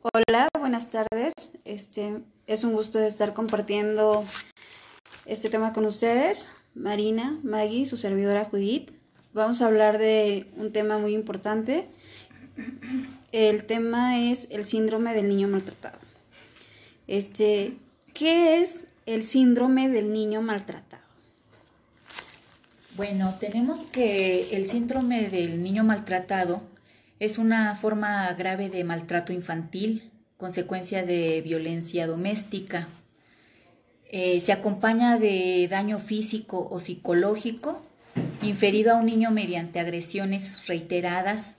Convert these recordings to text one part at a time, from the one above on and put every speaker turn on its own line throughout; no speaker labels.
Hola, buenas tardes. Este es un gusto estar compartiendo este tema con ustedes. Marina, Maggie, su servidora Judith. Vamos a hablar de un tema muy importante. El tema es el síndrome del niño maltratado. Este, ¿qué es el síndrome del niño maltratado?
Bueno, tenemos que el síndrome del niño maltratado es una forma grave de maltrato infantil, consecuencia de violencia doméstica. Eh, se acompaña de daño físico o psicológico inferido a un niño mediante agresiones reiteradas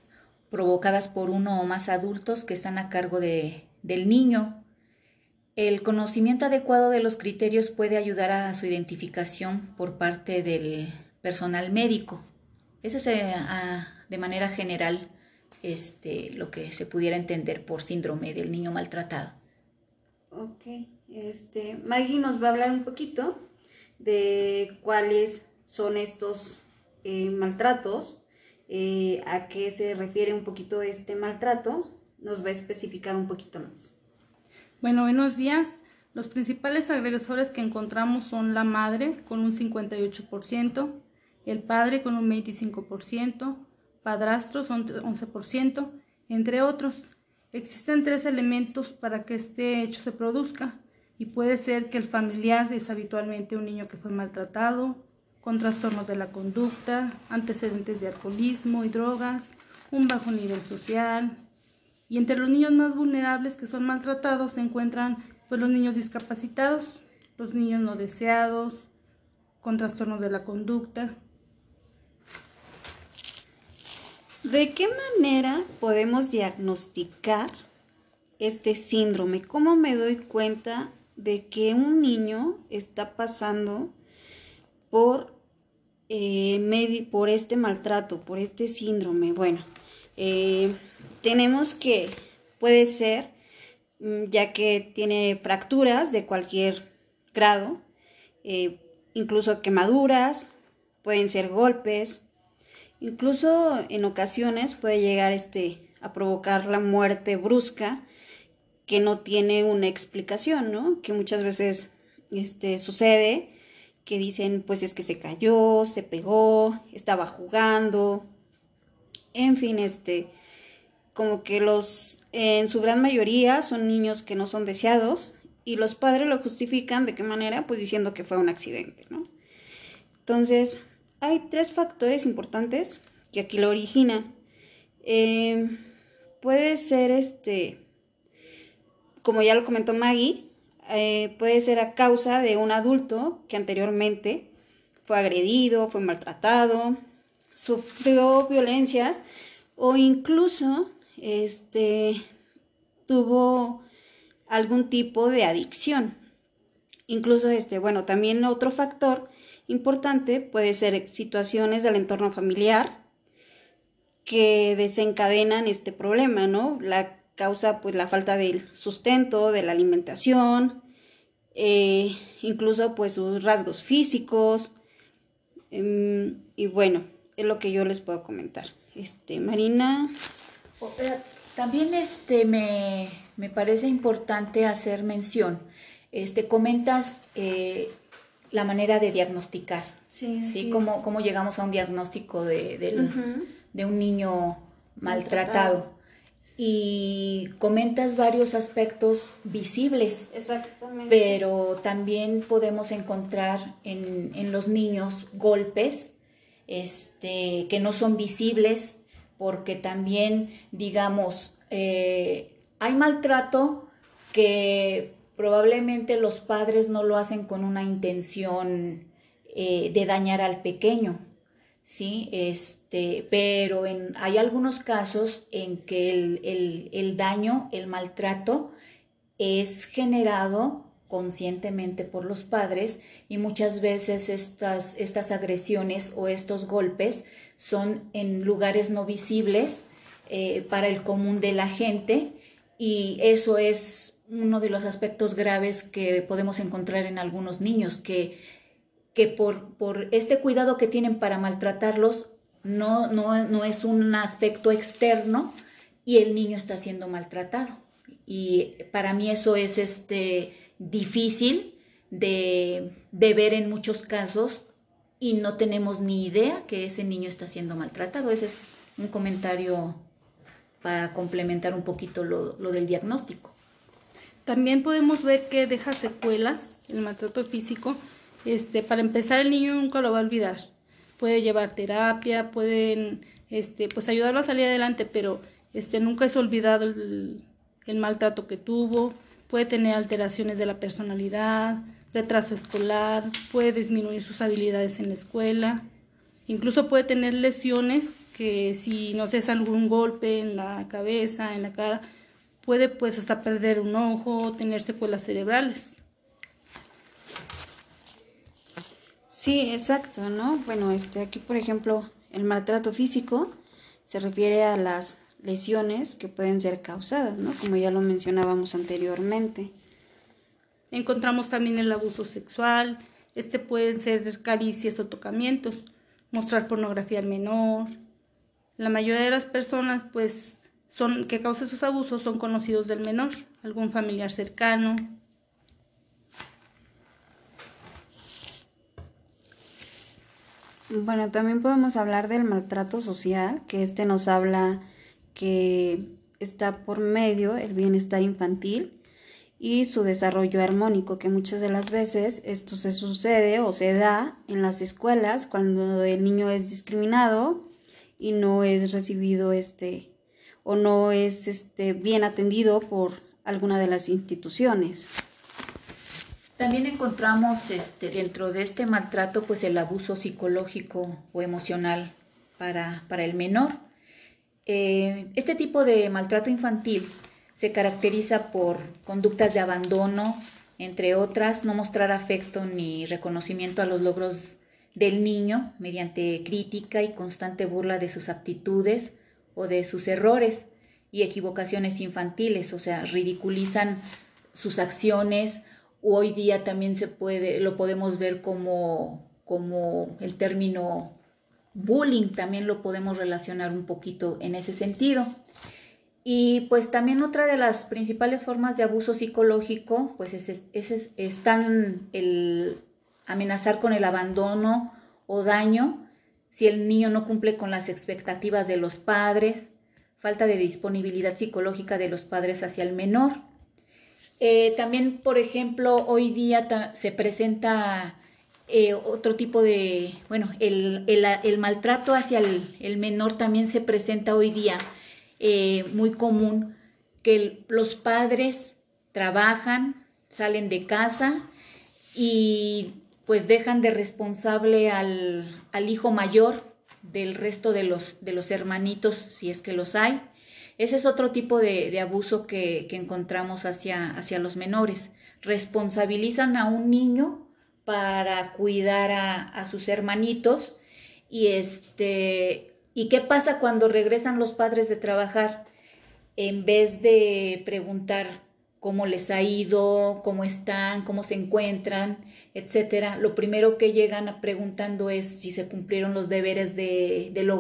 provocadas por uno o más adultos que están a cargo de, del niño. El conocimiento adecuado de los criterios puede ayudar a su identificación por parte del personal médico. Ese es eh, de manera general este, lo que se pudiera entender por síndrome del niño maltratado.
Ok, este, Maggie nos va a hablar un poquito de cuáles son estos eh, maltratos, eh, a qué se refiere un poquito este maltrato, nos va a especificar un poquito más.
Bueno, buenos días. Los principales agresores que encontramos son la madre con un 58%, el padre con un 25%, padrastros 11%, entre otros. Existen tres elementos para que este hecho se produzca y puede ser que el familiar es habitualmente un niño que fue maltratado, con trastornos de la conducta, antecedentes de alcoholismo y drogas, un bajo nivel social. Y entre los niños más vulnerables que son maltratados se encuentran pues, los niños discapacitados, los niños no deseados, con trastornos de la conducta,
¿De qué manera podemos diagnosticar este síndrome? ¿Cómo me doy cuenta de que un niño está pasando por, eh, por este maltrato, por este síndrome? Bueno, eh, tenemos que, puede ser, mm, ya que tiene fracturas de cualquier grado, eh, incluso quemaduras, pueden ser golpes, Incluso en ocasiones puede llegar este a provocar la muerte brusca que no tiene una explicación, ¿no? Que muchas veces este sucede que dicen, pues es que se cayó, se pegó, estaba jugando. En fin, este como que los en su gran mayoría son niños que no son deseados y los padres lo justifican de qué manera? Pues diciendo que fue un accidente, ¿no? Entonces, hay tres factores importantes que aquí lo originan. Eh, puede ser este, como ya lo comentó Maggie, eh, puede ser a causa de un adulto que anteriormente fue agredido, fue maltratado, sufrió violencias o incluso este, tuvo algún tipo de adicción. Incluso este, bueno, también otro factor importante puede ser situaciones del entorno familiar que desencadenan este problema, ¿no? La causa, pues, la falta del sustento, de la alimentación, eh, incluso, pues, sus rasgos físicos. Em, y bueno, es lo que yo les puedo comentar. Este, Marina.
También este, me, me parece importante hacer mención. Este, comentas eh, la manera de diagnosticar. Sí, ¿sí? ¿Cómo, ¿Cómo, llegamos a un diagnóstico de, un niño maltratado. Y comentas varios aspectos visibles.
Exactamente.
Pero también podemos encontrar en, los niños golpes este, que no son visibles, porque también, digamos, eh, hay maltrato que probablemente los padres no lo hacen con una intención eh, de dañar al pequeño, ¿sí? Este, pero hay algunos casos en que el, daño, el maltrato, es generado conscientemente por los padres y muchas veces estas, estas agresiones o estos golpes son en lugares no visibles eh, para el común de la gente y eso es uno de los aspectos graves que podemos encontrar en algunos niños, que, que por, por este cuidado que tienen para maltratarlos, no, no, no es un aspecto externo y el niño está siendo maltratado. Y para mí eso es este, difícil de, de ver en muchos casos y no tenemos ni idea que ese niño está siendo maltratado. Ese es un comentario para complementar un poquito lo, lo, del diagnóstico.
También podemos ver que deja secuelas el maltrato físico. Este, para empezar, el niño nunca lo va a olvidar. Puede llevar terapia, pueden este, pues ayudarlo a salir adelante, pero este, nunca es olvidado el, maltrato que tuvo. Puede tener alteraciones de la personalidad, retraso escolar, puede disminuir sus habilidades en la escuela, incluso puede tener lesiones que si no es algún golpe en la cabeza, en la cara, puede pues hasta perder un ojo, tener secuelas cerebrales.
Sí, exacto, ¿no? Bueno, este aquí por ejemplo, el maltrato físico se refiere a las lesiones que pueden ser causadas, ¿no? Como ya lo mencionábamos anteriormente.
Encontramos también el abuso sexual, este pueden ser caricias o tocamientos, mostrar pornografía al menor. La mayoría de las personas pues son que causan sus abusos son conocidos del menor, algún familiar cercano.
Bueno, también podemos hablar del maltrato social, que este nos habla que está por medio el bienestar infantil y su desarrollo armónico, que muchas de las veces esto se sucede o se da en las escuelas cuando el niño es discriminado y no es recibido este o no es este bien atendido por alguna de las instituciones.
También encontramos este, dentro de este maltrato pues el abuso psicológico o emocional para, para el menor. Eh, este tipo de maltrato infantil se caracteriza por conductas de abandono, entre otras, no mostrar afecto ni reconocimiento a los logros del niño mediante crítica y constante burla de sus aptitudes o de sus errores y equivocaciones infantiles, o sea, ridiculizan sus acciones. Hoy día también se puede, lo podemos ver como, como el término bullying, también lo podemos relacionar un poquito en ese sentido. Y pues también otra de las principales formas de abuso psicológico, pues es, es, están el amenazar con el abandono o daño si el niño no cumple con las expectativas de los padres, falta de disponibilidad psicológica de los padres hacia el menor. Eh, también, por ejemplo, hoy día se presenta eh, otro tipo de, bueno, el, el, maltrato hacia el, el menor también se presenta hoy día eh, muy común que los padres trabajan, salen de casa y pues dejan de responsable al, al hijo mayor del resto de los, de los hermanitos, si es que los hay. Ese es otro tipo de, de abuso que, que, encontramos hacia, hacia los menores. Responsabilizan a un niño para cuidar a, a sus hermanitos y este ¿Y qué pasa cuando regresan los padres de trabajar? En vez de preguntar cómo les ha ido, cómo están, cómo se encuentran, etcétera, lo primero que llegan preguntando es si se cumplieron los deberes de, hogar